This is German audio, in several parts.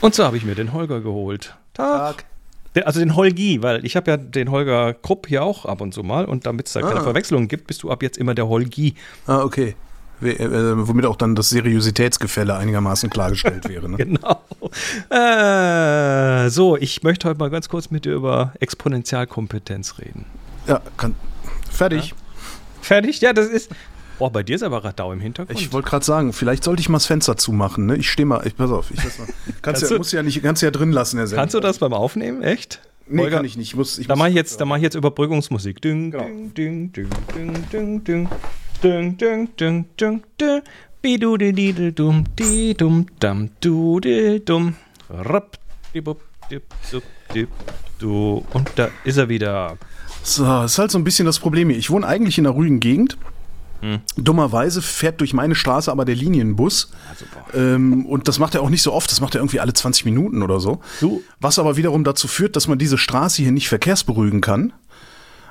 Und so habe ich mir den Holger geholt. Tag. Der, also den Holgi, weil ich habe ja den Holger Krupp hier auch ab und zu mal und damit es da keine Ah. Verwechslung gibt, bist du ab jetzt immer der Holgi. Ah, okay. We- äh, womit auch dann das Seriositätsgefälle einigermaßen klargestellt wäre. Ne? Genau. Äh, so, ich möchte heute mal ganz kurz mit dir über Exponentialkompetenz reden. Ja, kann. Fertig. Fertig? Ja, das ist. Boah, bei dir ist aber Radau im Hintergrund. Ich wollte gerade sagen, vielleicht sollte ich mal das Fenster zumachen. Ne? Ich stehe mal. Ich, pass auf. Ich lass mal. Kannst, Kannst ja, du- musst ja nicht, kannst ja drin lassen, Herr Sender. Kannst du das beim Aufnehmen? Echt? Nee, Holger? kann ich nicht. Ich muss, ich Da mache ich jetzt, da mache ich jetzt Überbrückungsmusik. Ding, Genau. ding, ding, ding, ding, ding, ding, ding, ding, ding, ding, ding, bidudidididum, didum, dam, dudidum, rapp, dibup, dip, dup, dip, du. Und da ist er wieder. So, das ist halt so ein bisschen das Problem hier. Ich wohne eigentlich in einer ruhigen Gegend. Hm. Dummerweise fährt durch meine Straße aber der Linienbus. Ähm, und das macht er auch nicht so oft. Das macht er irgendwie alle 20 Minuten oder so. Du- Was aber wiederum dazu führt, dass man diese Straße hier nicht verkehrsberuhigen kann.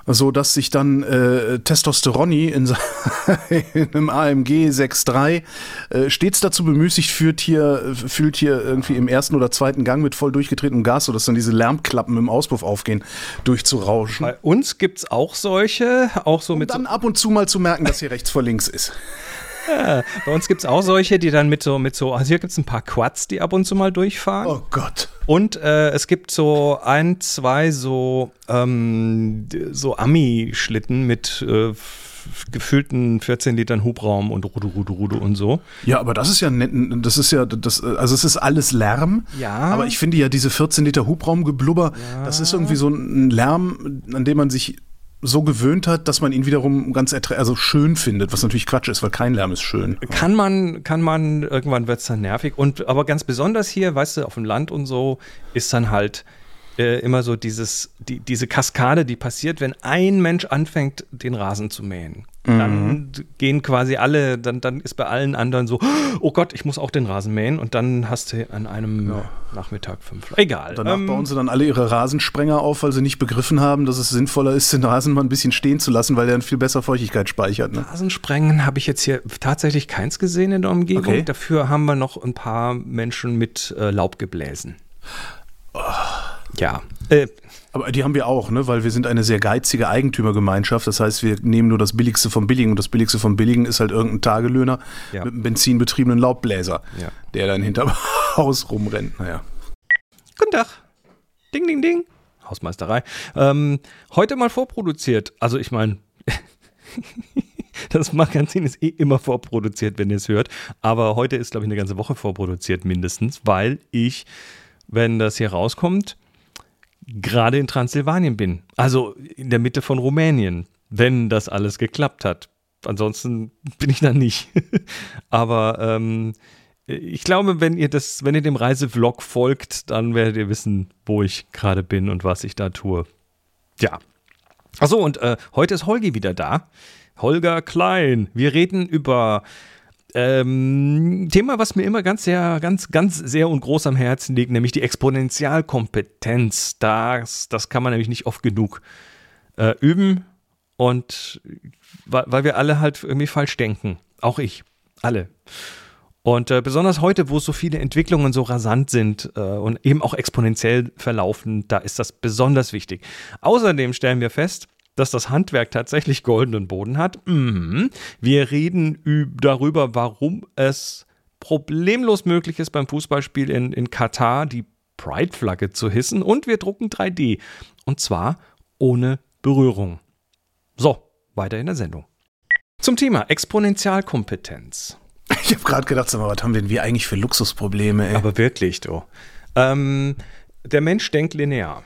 So dass sich dann äh, Testosteroni in, in einem AMG 6.3 äh, stets dazu bemüßigt führt, hier, fühlt hier irgendwie im ersten oder zweiten Gang mit voll durchgetretenem Gas, sodass dann diese Lärmklappen im Auspuff aufgehen, durchzurauschen. Bei uns gibt es auch solche, auch so mit so, dann ab und zu mal zu merken, dass hier rechts vor links ist. Bei uns gibt es auch solche, die dann mit so, mit so, also hier gibt es ein paar Quads, die ab und zu mal durchfahren. Oh Gott. Und äh, es gibt so ein, zwei so, ähm, so Ami-Schlitten mit äh, gefüllten 14 Litern Hubraum und Rudu, Rudu, Rudu und so. Ja, aber das ist ja nett, das ist ja, das, also es ist alles Lärm. Ja. Aber ich finde ja diese 14 Liter Hubraumgeblubber, das ist irgendwie so ein Lärm, an dem man sich so gewöhnt hat, dass man ihn wiederum ganz also schön findet, was natürlich Quatsch ist, weil kein Lärm ist schön. Kann man, kann man, irgendwann wird es dann nervig. Und aber ganz besonders hier, weißt du, auf dem Land und so, ist dann halt äh, immer so dieses, die, diese Kaskade, die passiert, wenn ein Mensch anfängt, den Rasen zu mähen. Dann gehen quasi alle, dann, dann ist bei allen anderen so, oh Gott, ich muss auch den Rasen mähen. Und dann hast du an einem Nachmittag fünf. Egal. Danach Ähm, bauen sie dann alle ihre Rasensprenger auf, weil sie nicht begriffen haben, dass es sinnvoller ist, den Rasen mal ein bisschen stehen zu lassen, weil der dann viel besser Feuchtigkeit speichert. Ne? Rasensprengen habe ich jetzt hier tatsächlich keins gesehen in der Umgebung. Okay. Dafür haben wir noch ein paar Menschen mit äh, Laubgebläsen. Ja. Äh, Aber die haben wir auch, ne? weil wir sind eine sehr geizige Eigentümergemeinschaft. Das heißt, wir nehmen nur das Billigste vom Billigen und das Billigste vom Billigen ist halt irgendein Tagelöhner Ja. mit einem benzinbetriebenen Laubbläser, Ja. der dann hinterm Haus rumrennt. Naja. guten Tag. Ding, ding, ding. Hausmeisterei. Ähm, heute mal vorproduziert. Also ich meine, das Magazin ist eh immer vorproduziert, wenn ihr es hört. Aber heute ist, glaube ich, eine ganze Woche vorproduziert mindestens, weil ich, wenn das hier rauskommt, gerade in Transsilvanien bin. Also in der Mitte von Rumänien, wenn das alles geklappt hat. Ansonsten bin ich da nicht. Aber ähm, ich glaube, wenn ihr das, wenn ihr dem Reisevlog folgt, dann werdet ihr wissen, wo ich gerade bin und was ich da tue. Ja. Achso, und äh, heute ist Holgi wieder da. Holger Klein. Wir reden über ähm, Thema, was mir immer ganz sehr, ganz, ganz sehr und groß am Herzen liegt, nämlich die Exponentialkompetenz. Das, das kann man nämlich nicht oft genug äh, üben. Und weil, weil wir alle halt irgendwie falsch denken. Auch ich. Alle. Und äh, besonders heute, wo so viele Entwicklungen so rasant sind äh, und eben auch exponentiell verlaufen, da ist das besonders wichtig. Außerdem stellen wir fest, dass das Handwerk tatsächlich goldenen Boden hat. Mhm. Wir reden üb- darüber, warum es problemlos möglich ist, beim Fußballspiel in, in Katar die Pride-Flagge zu hissen. Und wir drucken 3D. Und zwar ohne Berührung. So, weiter in der Sendung. Zum Thema Exponentialkompetenz. Ich habe gerade gedacht, sag mal, was haben denn wir eigentlich für Luxusprobleme, ey? Aber wirklich, du. Ähm, der Mensch denkt linear.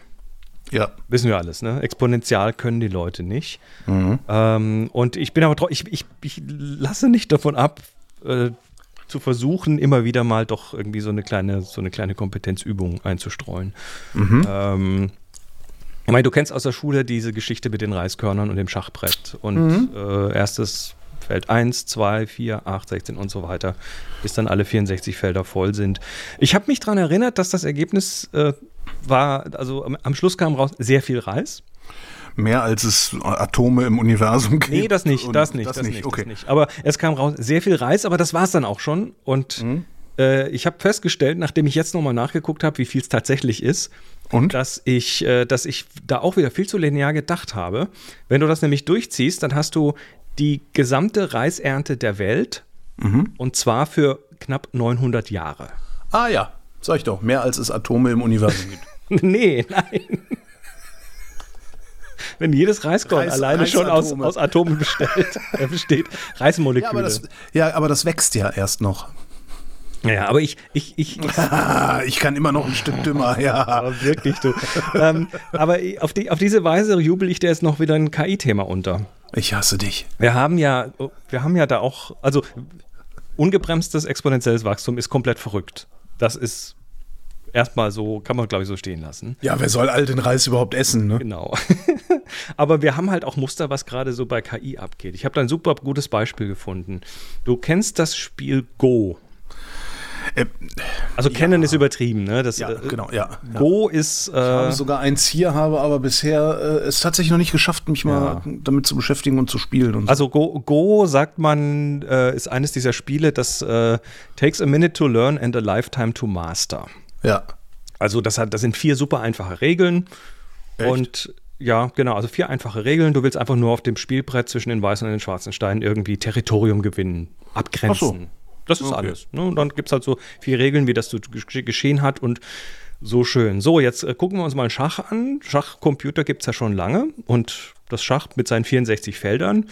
Ja. Wissen wir alles, ne? Exponential können die Leute nicht. Mhm. Ähm, und ich bin aber trotzdem, ich, ich, ich lasse nicht davon ab, äh, zu versuchen, immer wieder mal doch irgendwie so eine kleine, so eine kleine Kompetenzübung einzustreuen. Ähm, ich meine, du kennst aus der Schule diese Geschichte mit den Reiskörnern und dem Schachbrett. Und äh, erstes Feld 1, 2, 4, 8, 16 und so weiter, bis dann alle 64 Felder voll sind. Ich habe mich daran erinnert, dass das Ergebnis äh, war, also am, am Schluss kam raus sehr viel Reis. mehr als es Atome im Universum gibt. Nee, das nicht, das nicht, das, das nicht, okay. das nicht. Aber es kam raus, sehr viel Reis, aber das war es dann auch schon. Und mhm. Äh, ich habe festgestellt, nachdem ich jetzt nochmal nachgeguckt habe, wie viel es tatsächlich ist, und? Dass, ich, äh, dass ich da auch wieder viel zu linear gedacht habe. Wenn du das nämlich durchziehst, dann hast du die gesamte Reisernte der Welt mhm. und zwar für knapp 900 Jahre. Ah ja, sag ich doch, mehr als es Atome im Universum gibt. nee, nein. Wenn jedes Reiskorn Reis, alleine schon aus, aus Atomen bestellt, äh, besteht, Reismoleküle. Ja aber, das, ja, aber das wächst ja erst noch. Ja, aber ich, ich, ich, ich kann immer noch ein Stück dümmer, ja. Wirklich, du. ähm, aber auf, die, auf diese Weise jubel ich dir jetzt noch wieder ein KI-Thema unter. Ich hasse dich. Wir haben ja, wir haben ja da auch, also ungebremstes exponentielles Wachstum ist komplett verrückt. Das ist erstmal so, kann man glaube ich so stehen lassen. Ja, wer soll all den Reis überhaupt essen, ne? Genau. Aber wir haben halt auch Muster, was gerade so bei KI abgeht. Ich habe da ein super gutes Beispiel gefunden. Du kennst das Spiel Go. Äh, also kennen ja. ist übertrieben, ne? Das, ja, äh, genau, ja. Go ja. ist. Äh, ich habe sogar eins hier, habe aber bisher äh, es tatsächlich noch nicht geschafft, mich mal damit zu beschäftigen und zu spielen. Und also Go, Go, sagt man, äh, ist eines dieser Spiele, das äh, takes a minute to learn and a lifetime to master. Ja. Also das, hat, das sind vier super einfache Regeln. Echt? Und ja, genau, also vier einfache Regeln. Du willst einfach nur auf dem Spielbrett zwischen den weißen und den schwarzen Steinen irgendwie Territorium gewinnen, abgrenzen. Das ist okay. alles. Ne? Und dann gibt es halt so vier Regeln, wie das so geschehen hat und so schön. So, jetzt äh, gucken wir uns mal Schach an. Schachcomputer gibt es ja schon lange und das Schach mit seinen 64 Feldern.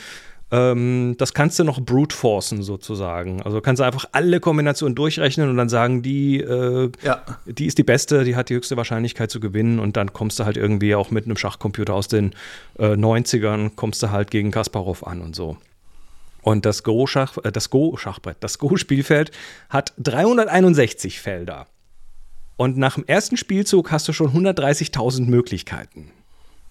Ähm, das kannst du noch brute forcen sozusagen. Also kannst du einfach alle Kombinationen durchrechnen und dann sagen, die, äh, ja. die ist die beste, die hat die höchste Wahrscheinlichkeit zu gewinnen und dann kommst du halt irgendwie auch mit einem Schachcomputer aus den äh, 90ern, kommst du halt gegen Kasparov an und so. Und das Go-Schach, äh, das Go-Schachbrett, das Go-Spielfeld hat 361 Felder. Und nach dem ersten Spielzug hast du schon 130.000 Möglichkeiten.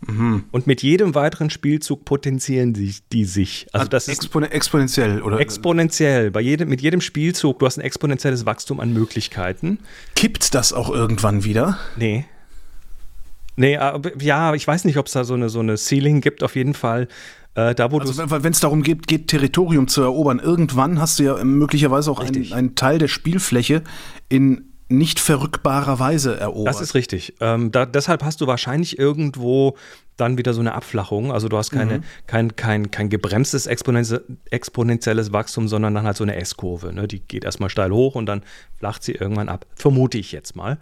Mhm. Und mit jedem weiteren Spielzug potenzieren die, die sich. Also das Expon exponentiell, oder? Exponentiell. Bei jedem, mit jedem Spielzug, du hast ein exponentielles Wachstum an Möglichkeiten. Kippt das auch irgendwann wieder? Nee. Nee, ja, ich weiß nicht, ob es da so eine, so eine Ceiling gibt. Auf jeden Fall äh, da, wo also, wenn es darum geht, geht, Territorium zu erobern, irgendwann hast du ja möglicherweise auch einen Teil der Spielfläche in nicht verrückbarer Weise erobert. Das ist richtig. Ähm, da, deshalb hast du wahrscheinlich irgendwo dann wieder so eine Abflachung. Also du hast keine, mhm. kein, kein, kein gebremstes exponentielles Wachstum, sondern dann halt so eine S-Kurve. Ne? Die geht erstmal steil hoch und dann flacht sie irgendwann ab. Vermute ich jetzt mal.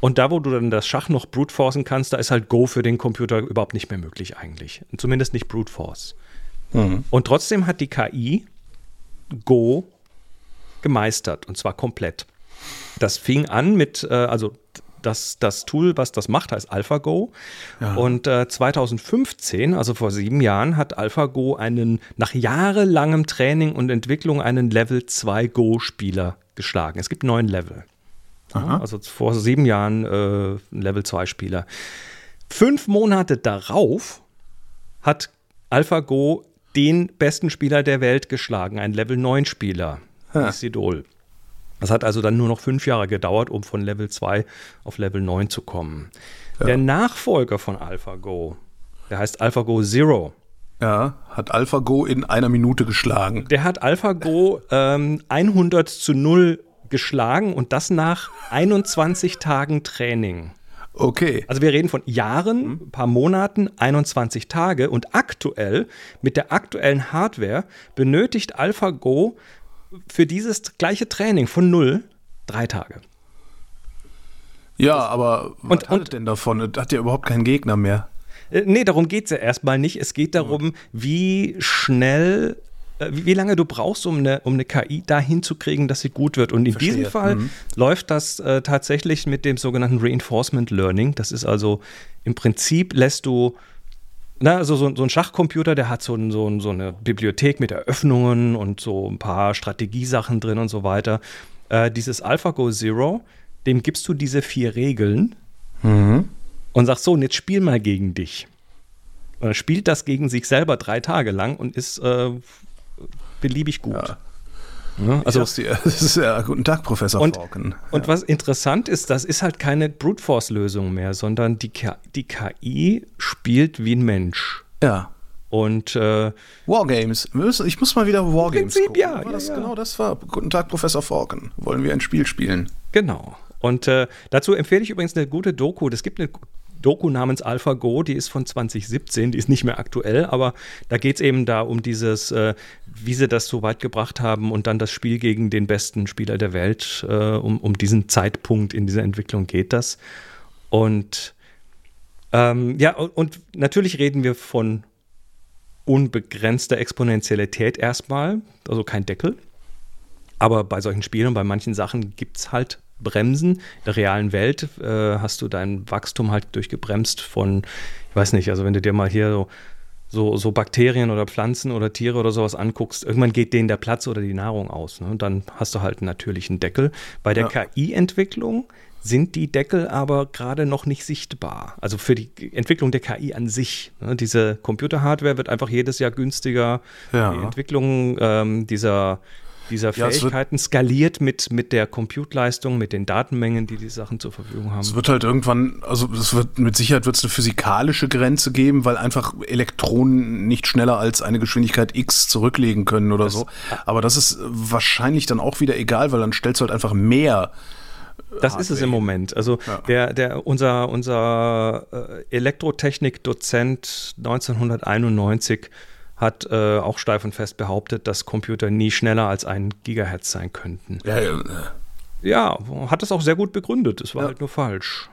Und da, wo du dann das Schach noch brute forcen kannst, da ist halt Go für den Computer überhaupt nicht mehr möglich eigentlich. Zumindest nicht brute force. Mhm. Und trotzdem hat die KI Go gemeistert und zwar komplett. Das fing an mit, äh, also das, das Tool, was das macht, heißt AlphaGo. Ja. Und äh, 2015, also vor sieben Jahren, hat AlphaGo einen, nach jahrelangem Training und Entwicklung einen Level 2 Go-Spieler geschlagen. Es gibt neun Level. Aha. Also vor sieben Jahren äh, ein Level 2 Spieler. Fünf Monate darauf hat AlphaGo den besten Spieler der Welt geschlagen, ein Level 9 Spieler, Isidol. Das hat also dann nur noch fünf Jahre gedauert, um von Level 2 auf Level 9 zu kommen. Ja. Der Nachfolger von AlphaGo, der heißt AlphaGo Zero. Ja, hat AlphaGo in einer Minute geschlagen. Der hat AlphaGo ähm, 100 zu 0 geschlagen und das nach 21 Tagen Training. Okay. Also wir reden von Jahren, ein mhm. paar Monaten, 21 Tage und aktuell mit der aktuellen Hardware benötigt AlphaGo für dieses gleiche Training von null drei Tage. Ja, aber was und, hat und, denn davon? Hat ja überhaupt keinen Gegner mehr. Äh, nee, darum geht es ja erstmal nicht. Es geht darum, wie schnell wie, lange du brauchst, um eine, um eine KI dahin zu kriegen, dass sie gut wird. Und in Verstehe. diesem Fall mhm. läuft das äh, tatsächlich mit dem sogenannten Reinforcement Learning. Das ist also im Prinzip lässt du na, also so, so, ein Schachcomputer, der hat so, so, so, eine Bibliothek mit Eröffnungen und so ein paar Strategiesachen drin und so weiter. Äh, dieses AlphaGo Zero, dem gibst du diese vier Regeln mhm. und sagst so, und jetzt spiel mal gegen dich. Und er spielt das gegen sich selber drei Tage lang und ist äh, beliebig gut. Ja. Ja, also, dir, das ist ja, guten Tag, Professor und, Falken. Und was interessant ist, das ist halt keine Brute Force-Lösung mehr, sondern die, die KI spielt wie ein Mensch. Ja. Und äh, Wargames. Ich muss mal wieder Wargames Prinzip, gucken. Ja, ja, das, ja, Genau, das war. Guten Tag, Professor Falken. Wollen wir ein Spiel spielen? Genau. Und äh, dazu empfehle ich übrigens eine gute Doku. Es gibt eine Doku namens AlphaGo, die ist von 2017, die ist nicht mehr aktuell, aber da geht es eben da um dieses, äh, wie sie das so weit gebracht haben und dann das Spiel gegen den besten Spieler der Welt. Äh, um, um diesen Zeitpunkt in dieser Entwicklung geht das. Und ähm, ja, und, und natürlich reden wir von unbegrenzter Exponentialität erstmal, also kein Deckel. Aber bei solchen Spielen und bei manchen Sachen gibt es halt Bremsen. In der realen Welt äh, hast du dein Wachstum halt durchgebremst von, ich weiß nicht, also wenn du dir mal hier so, so, so Bakterien oder Pflanzen oder Tiere oder sowas anguckst, irgendwann geht denen der Platz oder die Nahrung aus. Ne? Und dann hast du halt einen natürlichen Deckel. Bei der ja. KI-Entwicklung sind die Deckel aber gerade noch nicht sichtbar. Also für die Entwicklung der KI an sich. Ne? Diese Computerhardware wird einfach jedes Jahr günstiger. Ja. Die Entwicklung ähm, dieser dieser Fähigkeiten ja, skaliert mit, mit der Compute-Leistung, mit den Datenmengen, die die Sachen zur Verfügung haben. Es wird halt irgendwann, also es wird mit Sicherheit wird es eine physikalische Grenze geben, weil einfach Elektronen nicht schneller als eine Geschwindigkeit x zurücklegen können oder das, so. Aber das ist wahrscheinlich dann auch wieder egal, weil dann stellst du halt einfach mehr das Hardware. ist es im Moment. Also ja. der, der, unser, unser äh, Elektrotechnik-Dozent 1991 hat äh, auch steif und fest behauptet, dass Computer nie schneller als ein Gigahertz sein könnten. Ja, ja. ja hat das auch sehr gut begründet. Es war ja. halt nur falsch.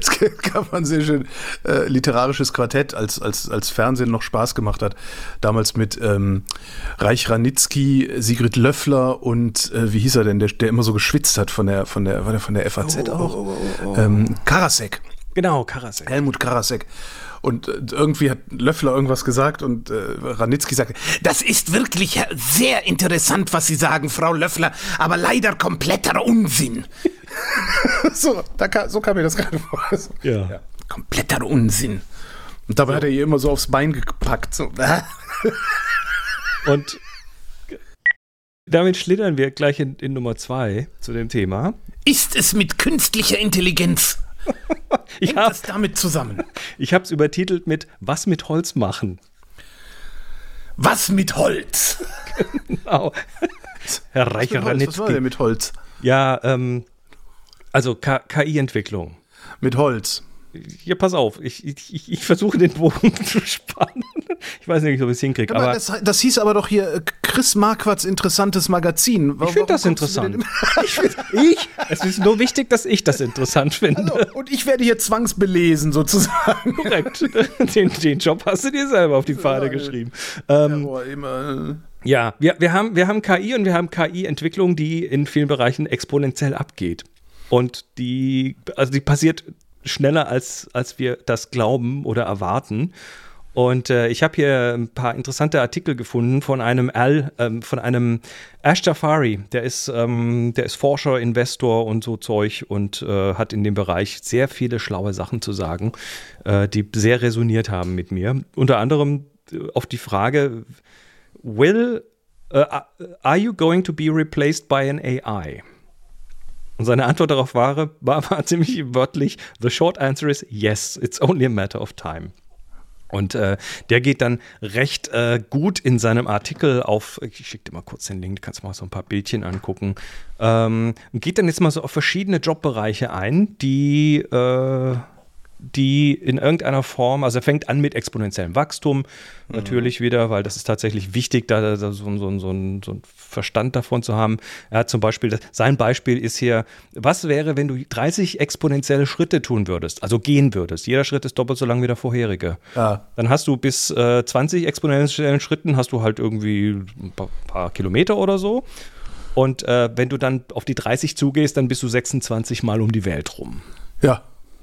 es gab ein sehr schön äh, literarisches Quartett, als, als, als Fernsehen noch Spaß gemacht hat. Damals mit ähm, Reich Ranitzky, Sigrid Löffler und äh, wie hieß er denn, der, der immer so geschwitzt hat von der, von der, war der von der FAZ oh, auch? Oh, oh, oh, ähm, Karasek. Genau, Karasek. Helmut Karasek. Und äh, irgendwie hat Löffler irgendwas gesagt und äh, Ranitzky sagte, das ist wirklich sehr interessant, was Sie sagen, Frau Löffler, aber leider kompletter Unsinn. so, da kam, so kam mir das gerade vor. Also, ja. ja. Kompletter Unsinn. Und dabei so. hat er ihr immer so aufs Bein gepackt. So. und damit schlittern wir gleich in, in Nummer zwei zu dem Thema. Ist es mit künstlicher Intelligenz ich habe es damit zusammen. Ich habe es übertitelt mit Was mit Holz machen. Was mit Holz? genau. Herr Reicher Was, was war denn mit Holz? Ja, ähm, also KI-Entwicklung. Mit Holz. Ja, pass auf, ich, ich, ich versuche den Bogen zu spannen. Ich weiß nicht, ob ich es hinkriege. Aber, aber das, das, hieß aber doch hier äh, Chris Marquards interessantes Magazin. Warum, ich finde das interessant. ich, ich, es ist nur wichtig, dass ich das interessant finde. Also, und ich werde hier zwangsbelesen, sozusagen. Korrekt. Den, den Job hast du dir selber auf die Fahne geschrieben. Ähm, ja, immer. Ja, wir, wir, haben, wir haben KI und wir haben KI-Entwicklung, die in vielen Bereichen exponentiell abgeht. Und die, also die passiert schneller, als, als wir das glauben oder erwarten. Und äh, ich habe hier ein paar interessante Artikel gefunden von einem Al, ähm, von einem Ash Jafari. Der ist, ähm, der ist Forscher, Investor und so Zeug und äh, hat in dem Bereich sehr viele schlaue Sachen zu sagen, äh, die sehr resoniert haben mit mir. Unter anderem äh, auf die Frage: Will uh, are you going to be replaced by an AI? Und seine Antwort darauf war, war, ziemlich wörtlich: The short answer is yes, it's only a matter of time. Und äh, der geht dann recht äh, gut in seinem Artikel auf, ich schicke dir mal kurz den Link, du kannst mal so ein paar Bildchen angucken, ähm, geht dann jetzt mal so auf verschiedene Jobbereiche ein, die äh, die in irgendeiner Form, also er fängt an mit exponentiellem Wachstum, mhm. natürlich wieder, weil das ist tatsächlich wichtig, da, da so, so, so, so einen Verstand davon zu haben. Er hat zum Beispiel, sein Beispiel ist hier, was wäre, wenn du 30 exponentielle Schritte tun würdest, also gehen würdest? Jeder Schritt ist doppelt so lang wie der vorherige. Ja. Dann hast du bis äh, 20 exponentiellen Schritten, hast du halt irgendwie ein paar, paar Kilometer oder so. Und äh, wenn du dann auf die 30 zugehst, dann bist du 26 Mal um die Welt rum. Ja.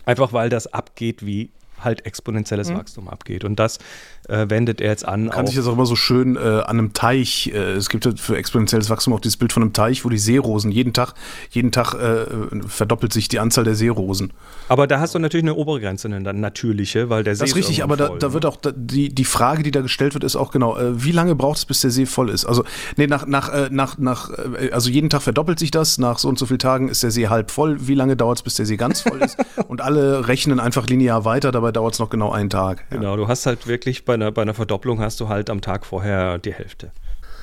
Einfach weil das abgeht wie halt exponentielles mhm. Wachstum abgeht. Und das äh, wendet er jetzt an. Kann sich das auch immer so schön äh, an einem Teich, äh, es gibt für exponentielles Wachstum auch dieses Bild von einem Teich, wo die Seerosen jeden Tag, jeden Tag äh, verdoppelt sich die Anzahl der Seerosen. Aber da hast du natürlich eine Obergrenze, eine natürliche, weil der See. Das ist richtig, aber voll, da, da ne? wird auch die, die Frage, die da gestellt wird, ist auch genau, äh, wie lange braucht es, bis der See voll ist? Also, nee, nach, nach, äh, nach, nach, also jeden Tag verdoppelt sich das, nach so und so vielen Tagen ist der See halb voll. Wie lange dauert es, bis der See ganz voll ist? und alle rechnen einfach linear weiter, dabei dauert es noch genau einen Tag. Ja. Genau, du hast halt wirklich bei einer, bei einer Verdopplung hast du halt am Tag vorher die Hälfte.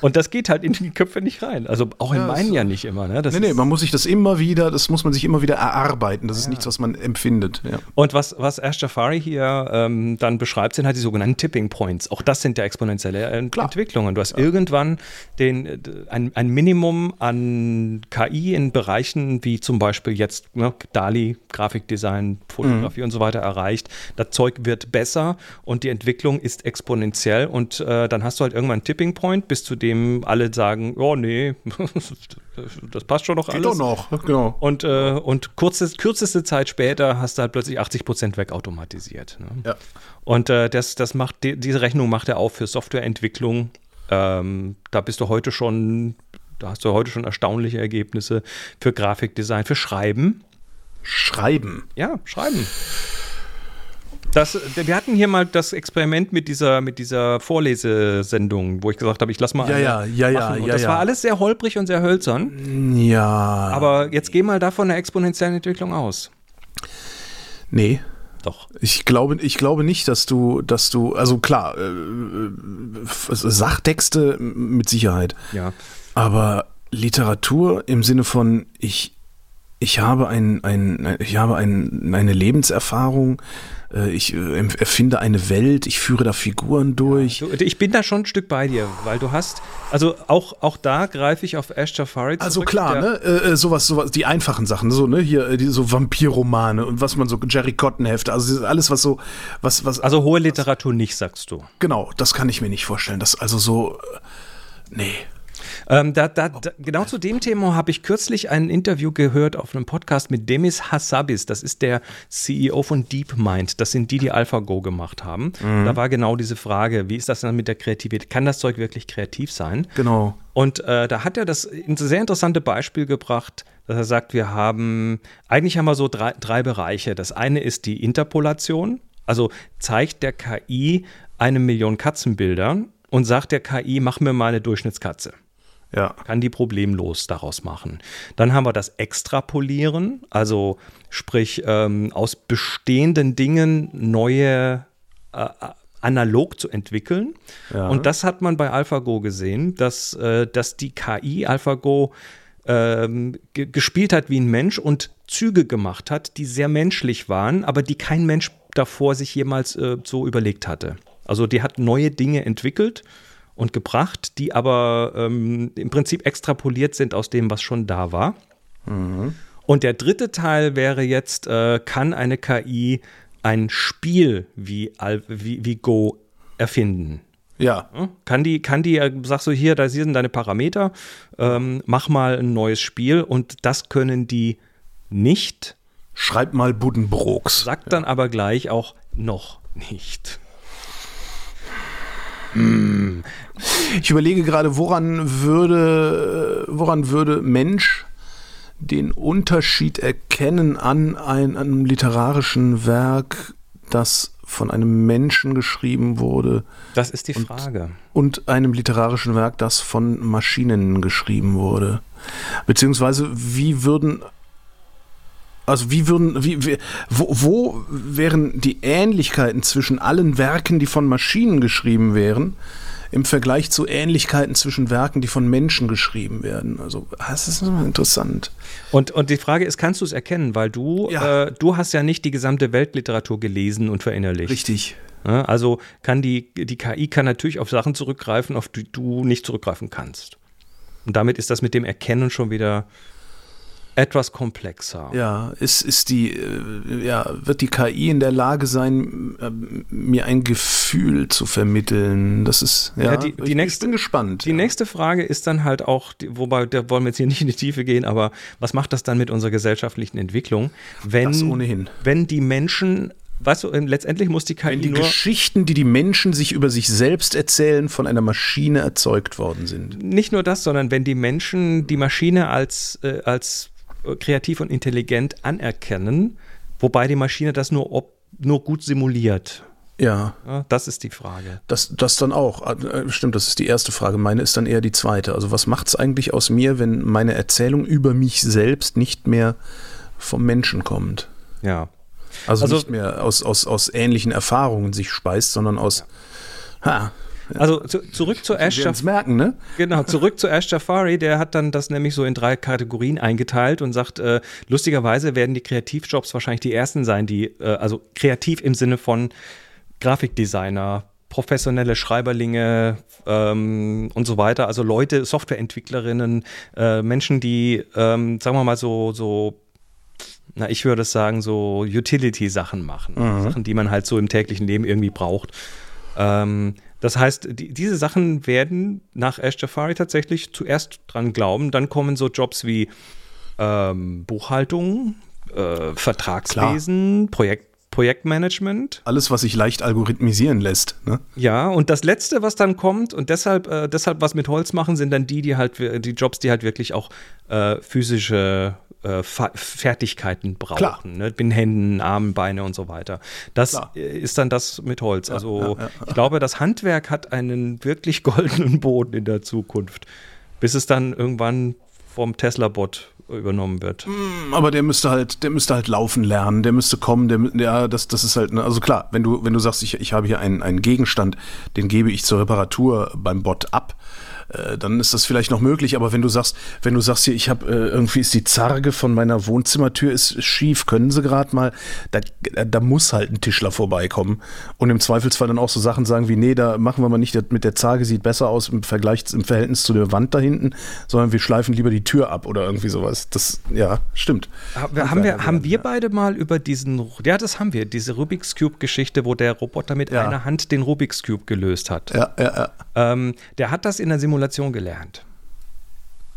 Und das geht halt in die Köpfe nicht rein. Also auch in ja, meinen ja nicht immer. Ne? Das nee, nee, man muss sich das immer wieder, das muss man sich immer wieder erarbeiten. Das ja. ist nichts, was man empfindet. Ja. Und was, was Ash Jafari hier ähm, dann beschreibt, sind halt die sogenannten Tipping Points. Auch das sind ja exponentielle Ent. Entwicklungen. Du hast irgendwann den, ein, ein Minimum an KI in Bereichen wie zum Beispiel jetzt ne, DALI, Grafikdesign, Fotografie mhm. und so weiter erreicht. Das Zeug wird besser und die Entwicklung ist exponentiell. Und äh, dann hast du halt irgendwann einen Tipping Point bis zu dem dem alle sagen, oh nee, das passt schon noch alles. Geht doch noch, genau. Und, äh, und kurze, kürzeste Zeit später hast du halt plötzlich 80 Prozent wegautomatisiert. Ne? Ja. Und äh, das, das macht, die, diese Rechnung macht er auch für Softwareentwicklung. Ähm, da bist du heute schon, da hast du heute schon erstaunliche Ergebnisse für Grafikdesign, für Schreiben. Schreiben? Ja, Schreiben. Das, wir hatten hier mal das Experiment mit dieser, mit dieser Vorlesesendung, wo ich gesagt habe, ich lass mal. Ja, ja, ja, ja. Ja, das ja. war alles sehr holprig und sehr hölzern. Ja. Aber jetzt geh mal davon der exponentiellen Entwicklung aus. Nee. Doch. Ich glaube, ich glaube nicht, dass du, dass du, also klar, äh Sachtexte mit Sicherheit. Ja. Aber Literatur im Sinne von, ich, ich habe ein, ein, ich habe ein, eine Lebenserfahrung, äh, ich äh, erfinde eine Welt, ich führe da Figuren durch. Ja, ich bin da schon ein Stück bei dir, weil du hast, also auch, auch da greife ich auf Ash Jafari zurück. Also klar, ne, äh, sowas, sowas, die einfachen Sachen, so, ne, hier, die, so Vampirromane und was man so, Jerry Cotton Hefte, also alles, was so, was, was. Also hohe Literatur was, nicht, sagst du. Genau, das kann ich mir nicht vorstellen, das also so, nee. Ähm, da, da, da, genau zu dem Thema habe ich kürzlich ein Interview gehört auf einem Podcast mit Demis Hassabis. Das ist der CEO von DeepMind. Das sind die, die AlphaGo gemacht haben. Mhm. Da war genau diese Frage, wie ist das dann mit der Kreativität? Kann das Zeug wirklich kreativ sein? Genau. Und äh, da hat er das ein sehr interessante Beispiel gebracht, dass er sagt, wir haben, eigentlich haben wir so drei, drei Bereiche. Das eine ist die Interpolation. Also zeigt der KI eine Million Katzenbilder und sagt der KI, mach mir mal eine Durchschnittskatze. Ja. Kann die problemlos daraus machen. Dann haben wir das Extrapolieren, also sprich ähm, aus bestehenden Dingen neue äh, analog zu entwickeln. Ja. Und das hat man bei AlphaGo gesehen, dass, äh, dass die KI AlphaGo ähm, gespielt hat wie ein Mensch und Züge gemacht hat, die sehr menschlich waren, aber die kein Mensch davor sich jemals äh, so überlegt hatte. Also die hat neue Dinge entwickelt und gebracht, die aber ähm, im Prinzip extrapoliert sind aus dem, was schon da war. Mhm. Und der dritte Teil wäre jetzt, äh, kann eine KI ein Spiel wie, wie, wie Go erfinden? Ja. Kann die, kann die, äh, sagst du hier, da sind deine Parameter, ähm, mach mal ein neues Spiel und das können die nicht. Schreib mal Buddenbrooks. Sagt dann aber gleich auch noch nicht. Hm. Ich überlege gerade, woran würde, woran würde Mensch den Unterschied erkennen an, ein, einem literarischen Werk, das von einem Menschen geschrieben wurde. Das ist die Frage. Und, und einem literarischen Werk, das von Maschinen geschrieben wurde. Beziehungsweise, wie würden also wie würden, wie, wie, wo, wo wären die Ähnlichkeiten zwischen allen Werken, die von Maschinen geschrieben wären, im Vergleich zu Ähnlichkeiten zwischen Werken, die von Menschen geschrieben werden? Also das ist interessant. Und, und die Frage ist, kannst du es erkennen? Weil du, ja. äh, du hast ja nicht die gesamte Weltliteratur gelesen und verinnerlicht. Richtig. also kann die, die KI kann natürlich auf Sachen zurückgreifen, auf die du nicht zurückgreifen kannst. Und damit ist das mit dem Erkennen schon wieder etwas komplexer. Ja, ist, ist die, äh, ja, wird die KI in der Lage sein, äh, mir ein Gefühl zu vermitteln? Das ist, ja, ja die, die ich, nächste, ich bin gespannt. Die ja. nächste Frage ist dann halt auch, wobei, da wollen wir jetzt hier nicht in die Tiefe gehen, aber was macht das dann mit unserer gesellschaftlichen Entwicklung, wenn, das ohnehin. wenn die Menschen weißt du, letztendlich muss die KI Wenn die nur Geschichten, die die Menschen sich über sich selbst erzählen, von einer Maschine erzeugt worden sind. nicht nur das, sondern wenn die Menschen die Maschine als, äh, als kreativ und intelligent anerkennen, wobei die Maschine das nur, ob, nur gut simuliert. Ja, Ja, das ist die Frage. das, das dann auch. Äh, Stimmt, das ist die erste Frage. Meine ist dann eher die zweite. Also was macht es eigentlich aus mir, wenn meine Erzählung über mich selbst nicht mehr vom Menschen kommt? Ja. Also, Also- nicht mehr aus, aus, aus ähnlichen Erfahrungen sich speist, sondern aus. Ha, Also zu, zurück zu Ash wir Jaf- uns merken, ne? Genau, zurück zu Ash Jafari, der hat dann das nämlich so in drei Kategorien eingeteilt und sagt, äh, lustigerweise werden die Kreativjobs wahrscheinlich die ersten sein, die, äh, also kreativ im Sinne von Grafikdesigner, professionelle Schreiberlinge ähm, und so weiter, also Leute, Softwareentwicklerinnen, äh, Menschen, die, ähm, sagen wir mal so, so na, ich würde sagen, so Utility-Sachen machen. Sachen, die man halt so im täglichen Leben irgendwie braucht. Ähm, das heißt, die, diese Sachen werden nach Ash Jafari tatsächlich zuerst dran glauben. Dann kommen so Jobs wie ähm, Buchhaltung, äh, Vertragswesen, Projekt, Projektmanagement. Alles, was sich leicht algorithmisieren lässt. Ne? Ja, und das letzte, was dann kommt, und deshalb, äh, deshalb was mit Holz machen, sind dann die, die halt, die Jobs, die halt wirklich auch äh, physische äh, Fertigkeiten brauchen. Klar. Ne? Mit Händen, Armen, Beine und so weiter. Das Klar. ist dann das mit Holz. also ja, ja. ich glaube, das Handwerk hat einen wirklich goldenen Boden in der Zukunft, bis es dann irgendwann vom Tesla-Bot übernommen wird. Aber der müsste halt, der müsste halt laufen lernen, der müsste kommen, der, ja, das, das ist halt, ne, also klar, wenn du, wenn du sagst, ich, ich habe hier einen, einen Gegenstand, den gebe ich zur Reparatur beim Bot ab, äh, dann ist das vielleicht noch möglich, aber wenn du sagst, wenn du sagst hier, ich habe, äh, irgendwie ist die Zarge von meiner Wohnzimmertür ist schief, können sie gerade mal, da, da muss halt ein Tischler vorbeikommen und im Zweifelsfall dann auch so Sachen sagen wie, nee, da machen wir mal nicht, mit der Zarge sieht besser aus im Vergleich, im Verhältnis zu der Wand da hinten, sondern wir schleifen lieber die Tür ab oder irgendwie sowas. Das, ja, stimmt. Haben wir, haben wir, haben wir beide mal über diesen, ja, das haben wir, diese Rubik's Cube-Geschichte, wo der Roboter mit Ja. einer Hand den Rubik's Cube gelöst hat. Ja, ja, ja. Ähm, der hat das in der Simulation gelernt.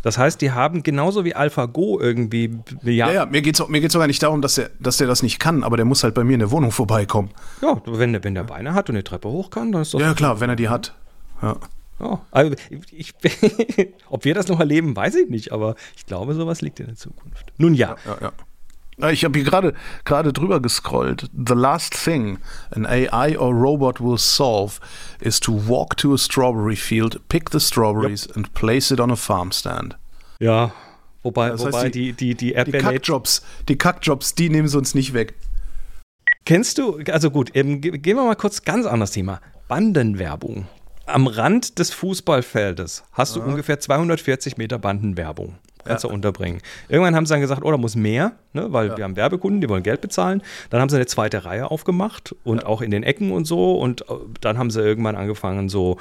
Das heißt, die haben genauso wie AlphaGo irgendwie Ja, Milliarden. ja, mir geht's auch, mir geht's auch gar nicht darum, dass der, dass der das nicht kann, aber der muss halt bei mir in der Wohnung vorbeikommen. Ja, wenn, der- wenn der Beine hat und eine Treppe hoch kann, dann ist das. Ja, klar, wenn er die hat. Ja. Ja, also ich, ob wir das noch erleben, weiß ich nicht, aber ich glaube, sowas liegt in der Zukunft. Nun ja, Ja, ja. Ja, Ich habe hier gerade gerade drüber gescrollt. The last thing an AI or robot will solve is to walk to a strawberry field, pick the strawberries and place it on a farm stand. ja. Wobei, Das heißt, wobei die- die, die, die Die. Kackjobs, die Kackjobs, die nehmen sie uns nicht weg. Kennst du, also gut, ge- gehen wir mal kurz ganz anderes Thema. Bandenwerbung. Am Rand des Fußballfeldes hast du ungefähr 240 Meter Bandenwerbung. Kannst du unterbringen. Irgendwann haben sie dann gesagt, oh, da muss mehr, ne, weil wir haben Werbekunden, die wollen Geld bezahlen. Dann haben sie eine zweite Reihe aufgemacht und auch in den Ecken und so. Und äh, dann haben sie irgendwann angefangen, so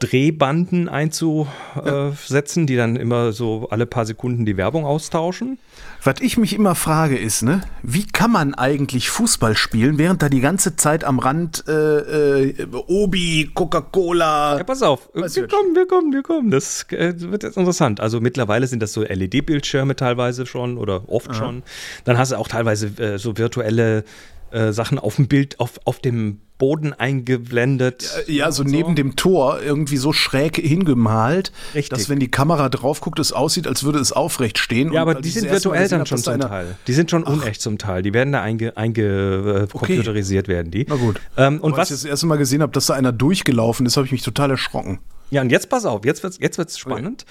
Drehbanden einzusetzen, die dann immer so alle paar Sekunden die Werbung austauschen. Was ich mich immer frage ist, ne, wie kann man eigentlich Fußball spielen, während da die ganze Zeit am Rand äh, äh, Obi, Coca-Cola. Ja, pass auf. Wir kommen, wir kommen, wir kommen. Das äh, wird jetzt interessant. Also mittlerweile sind das so LED-Bildschirme teilweise schon oder oft schon. Dann hast du auch teilweise äh, so virtuelle äh, Sachen auf dem Bild, auf, auf dem Boden eingeblendet. Ja, so neben dem Tor irgendwie so schräg hingemalt, Richtig. dass wenn die Kamera drauf guckt, es aussieht, als würde es aufrecht stehen. Ja, aber die sind virtuell dann schon zum Teil. Die sind schon unecht zum Teil. Die werden da einge, einge äh, computerisiert werden die. Na gut. Ähm, und als ich was? das erste Mal gesehen habe, dass da einer durchgelaufen ist, habe ich mich total erschrocken. Ja, und jetzt pass auf, jetzt wird's, jetzt wird's spannend.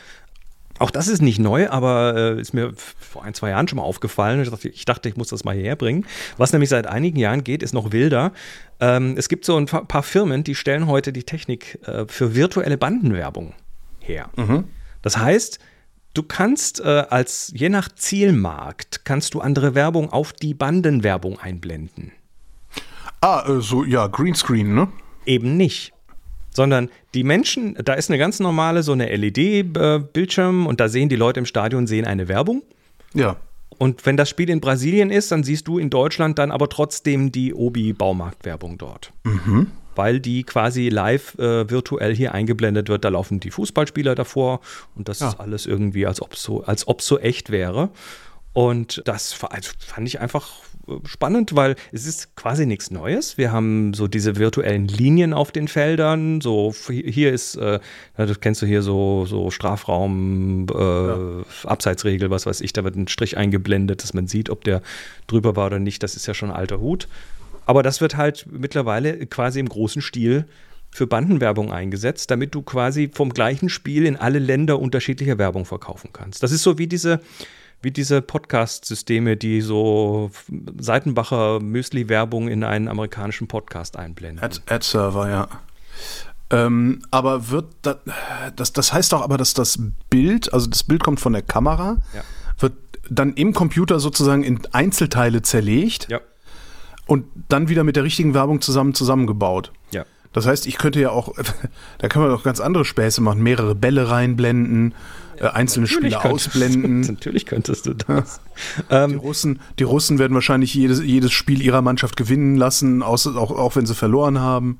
Auch das ist nicht neu, aber äh, ist mir vor ein, zwei Jahren schon mal aufgefallen. Ich dachte, ich dachte, ich muss das mal hierher bringen. Was nämlich seit einigen Jahren geht, ist noch wilder. Ähm, es gibt so ein pa- paar Firmen, die stellen heute die Technik äh, für virtuelle Bandenwerbung her. Das heißt, du kannst äh, als je nach Zielmarkt kannst du andere Werbung auf die Bandenwerbung einblenden. Ah, äh, so, ja, Greenscreen, ne? Eben nicht. Sondern die Menschen, da ist eine ganz normale, so eine LED-Bildschirm und da sehen die Leute im Stadion sehen eine Werbung. Ja. Und wenn das Spiel in Brasilien ist, dann siehst du in Deutschland dann aber trotzdem die Obi-Baumarktwerbung dort. Weil die quasi live äh, virtuell hier eingeblendet wird. Da laufen die Fußballspieler davor und das Ja. ist alles irgendwie, als ob so, als ob so echt wäre. Und das also fand ich einfach äh, spannend, weil es ist quasi nichts Neues. Wir haben so diese virtuellen Linien auf den Feldern. So hier ist, äh, das kennst du hier so, so Strafraum, äh, ja. Abseitsregel, was weiß ich, da wird ein Strich eingeblendet, dass man sieht, ob der drüber war oder nicht. Das ist ja schon ein alter Hut. Aber das wird halt mittlerweile quasi im großen Stil für Bandenwerbung eingesetzt, damit du quasi vom gleichen Spiel in alle Länder unterschiedliche Werbung verkaufen kannst. Das ist so wie diese, wie diese Podcast-Systeme, die so Seitenbacher Müsli-Werbung in einen amerikanischen Podcast einblenden. Ad-Server, ja. Ähm, aber wird das, das, das heißt doch aber, dass das Bild, also das Bild kommt von der Kamera, ja. wird dann im Computer sozusagen in Einzelteile zerlegt ja. und dann wieder mit der richtigen Werbung zusammen zusammengebaut. Ja. Das heißt, ich könnte ja auch, da kann man auch ganz andere Späße machen, mehrere Bälle reinblenden, äh, einzelne natürlich Spiele ausblenden. natürlich könntest du das. die, ähm, Russen, die Russen werden wahrscheinlich jedes, jedes Spiel ihrer Mannschaft gewinnen lassen, auch, auch, auch wenn sie verloren haben.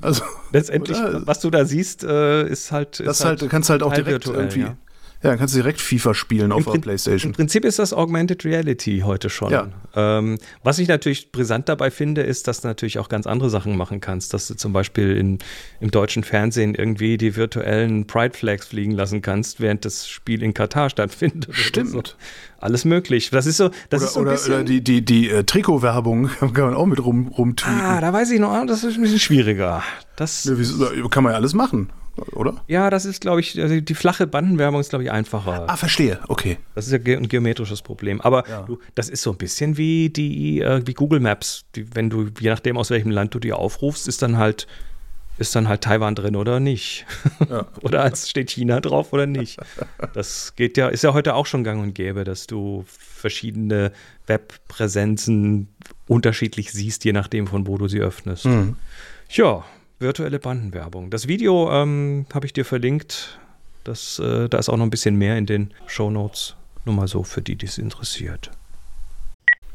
Also, Letztendlich, oder? was du da siehst, äh, ist halt. Ist das halt, halt, kannst halt auch direkt irgendwie. Ja. Ja, dann kannst du direkt FIFA spielen auf der Playstation. Im Prinzip ist das Augmented Reality heute schon. Ja. Ähm, was ich natürlich brisant dabei finde, ist, dass du natürlich auch ganz andere Sachen machen kannst. Dass du zum Beispiel in, im deutschen Fernsehen irgendwie die virtuellen Pride Flags fliegen lassen kannst, während das Spiel in Katar stattfindet. Stimmt. So. Alles möglich. Das ist so, das oder, ist so ein oder, bisschen, oder die, die, die äh, Trikotwerbung kann man auch mit rum, rumtweeten. Ah, da weiß ich noch, das ist ein bisschen schwieriger. Das ja, kann man ja alles machen oder? Ja, das ist, glaube ich, also die flache Bandenwerbung ist, glaube ich, einfacher. Ah, verstehe, okay. Das ist ja ein geometrisches Problem. Aber ja. du, das ist so ein bisschen wie die, äh, wie Google Maps. Die, wenn du, je nachdem, aus welchem Land du die aufrufst, ist dann halt, ist dann halt Taiwan drin oder nicht. Ja. oder als steht China drauf oder nicht. Das geht ja, ist ja heute auch schon gang und gäbe, dass du verschiedene Webpräsenzen unterschiedlich siehst, je nachdem, von wo du sie öffnest. Mhm. Ja, virtuelle Bandenwerbung. Das Video ähm, habe ich dir verlinkt. Das, äh, da ist auch noch ein bisschen mehr in den Show Notes. Nur mal so für die, die es interessiert.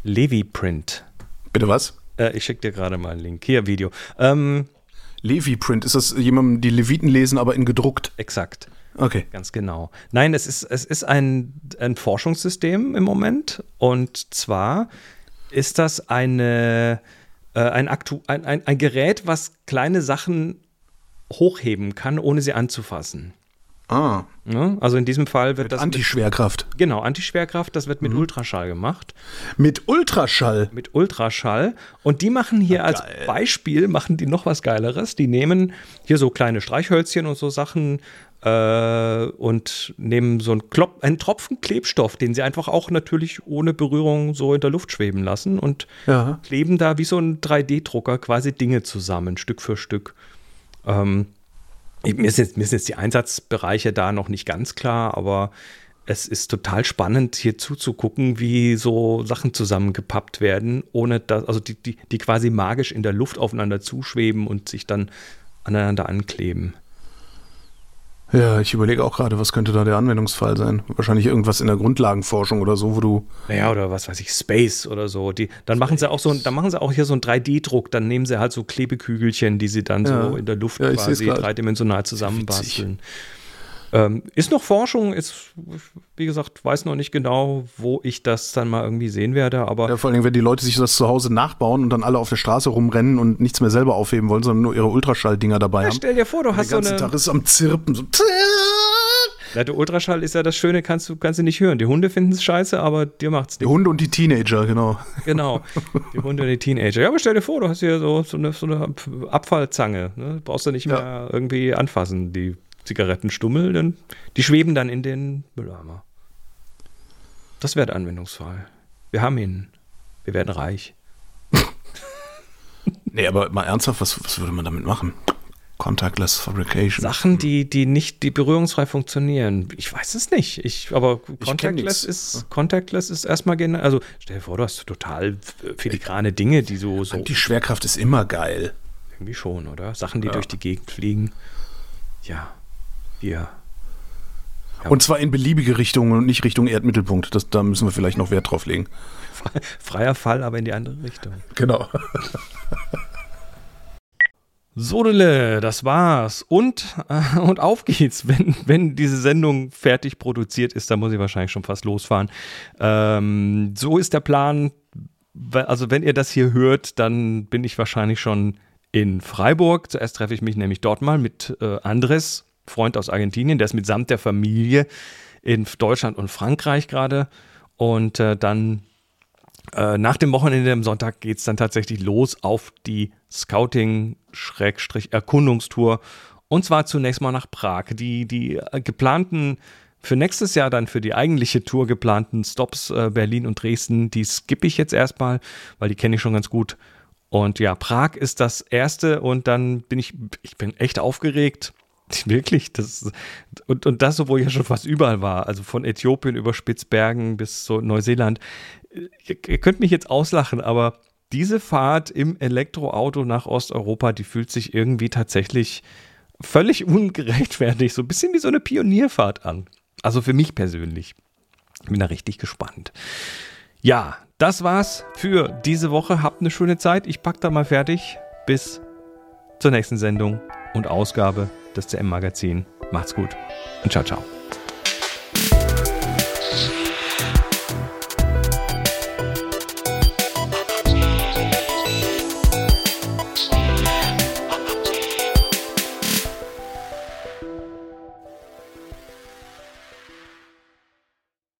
Levi Print. Bitte was? Äh, ich schicke dir gerade mal einen Link. Hier, Video. Ähm, Levi Print, ist das jemandem, die Leviten lesen, aber in gedruckt? Exakt. Okay. Ganz genau. Nein, es ist, es ist ein, ein Forschungssystem im Moment. Und zwar ist das eine äh, ein, Aktu ein, ein, ein Gerät, was kleine Sachen hochheben kann, ohne sie anzufassen. Ah. Ja, also in diesem Fall wird mit das. Antischwerkraft. Mit, genau, Antischwerkraft, das wird mit mhm. Ultraschall gemacht. Mit Ultraschall? Mit Ultraschall. Und die machen hier ah, als Beispiel, machen die noch was Geileres. Die nehmen hier so kleine Streichhölzchen und so Sachen, äh, und nehmen so einen, Klop einen Tropfen Klebstoff, den sie einfach auch natürlich ohne Berührung so in der Luft schweben lassen und ja. kleben da wie so ein 3D-Drucker quasi Dinge zusammen, Stück für Stück. Ähm, mir, sind jetzt, mir sind jetzt die Einsatzbereiche da noch nicht ganz klar, aber es ist total spannend, hier zuzugucken, wie so Sachen zusammengepappt werden, ohne dass, also die, die, die quasi magisch in der Luft aufeinander zuschweben und sich dann aneinander ankleben. Ja, ich überlege auch gerade, was könnte da der Anwendungsfall sein? Wahrscheinlich irgendwas in der Grundlagenforschung oder so, wo du. Naja, oder was weiß ich, Space oder so. Die, dann machen sie auch so, dann machen sie auch hier so einen 3D-Druck, dann nehmen sie halt so Klebekügelchen, die sie dann ja. so in der Luft ja, quasi dreidimensional zusammenbasteln. Ähm, ist noch Forschung, ist, wie gesagt, weiß noch nicht genau, wo ich das dann mal irgendwie sehen werde, aber. Ja, vor allem, wenn die Leute sich das zu Hause nachbauen und dann alle auf der Straße rumrennen und nichts mehr selber aufheben wollen, sondern nur ihre Ultraschalldinger dabei ja, haben. Stell dir vor, du hast so eine. Tag ist am Zirpen, so. Ja, der Ultraschall ist ja das Schöne, kannst du, kannst du nicht hören. Die Hunde finden es scheiße, aber dir macht's nichts. Die Hunde und die Teenager, genau. Genau, die Hunde und die Teenager. Ja, aber stell dir vor, du hast hier so, so, eine, so eine Abfallzange. Ne? Brauchst du nicht ja. mehr irgendwie anfassen, die Zigarettenstummel, denn die schweben dann in den Mülleimer. Das wäre der Anwendungsfall. Wir haben ihn. Wir werden reich. nee, aber mal ernsthaft, was, was würde man damit machen? Contactless Fabrication. Sachen, die, die nicht, die berührungsfrei funktionieren. Ich weiß es nicht. Ich, aber Contactless ist, Contactless ist erstmal genau. Also stell dir vor, du hast total filigrane Dinge, die so. so die Schwerkraft ist immer geil. Irgendwie schon, oder? Sachen, die ja. durch die Gegend fliegen. Ja. Ja. ja. Und zwar in beliebige Richtungen und nicht Richtung Erdmittelpunkt. Das, da müssen wir vielleicht noch Wert drauf legen. Freier Fall, aber in die andere Richtung. Genau. Sodele, das war's. Und, äh, und auf geht's. Wenn, wenn diese Sendung fertig produziert ist, dann muss ich wahrscheinlich schon fast losfahren. Ähm, so ist der Plan. Also, wenn ihr das hier hört, dann bin ich wahrscheinlich schon in Freiburg. Zuerst treffe ich mich nämlich dort mal mit äh, Andres, Freund aus Argentinien, der ist mitsamt der Familie in Deutschland und Frankreich gerade. Und äh, dann äh, nach dem Wochenende am Sonntag geht es dann tatsächlich los auf die Scouting-Erkundungstour. Und zwar zunächst mal nach Prag. Die, die äh, geplanten, für nächstes Jahr dann für die eigentliche Tour geplanten Stops äh, Berlin und Dresden, die skippe ich jetzt erstmal, weil die kenne ich schon ganz gut. Und ja, Prag ist das erste und dann bin ich, ich bin echt aufgeregt. Wirklich, das und, und das, obwohl ja schon fast überall war, also von Äthiopien über Spitzbergen bis so Neuseeland ihr, ihr könnt mich jetzt auslachen, aber diese Fahrt im Elektroauto nach Osteuropa, die fühlt sich irgendwie tatsächlich völlig ungerechtfertigt, so ein bisschen wie so eine Pionierfahrt an. Also für mich persönlich. Ich bin da richtig gespannt. Ja, das war's für diese Woche. Habt eine schöne Zeit. Ich pack da mal fertig. Bis zur nächsten Sendung und Ausgabe des CM Magazin. Macht's gut und ciao, ciao.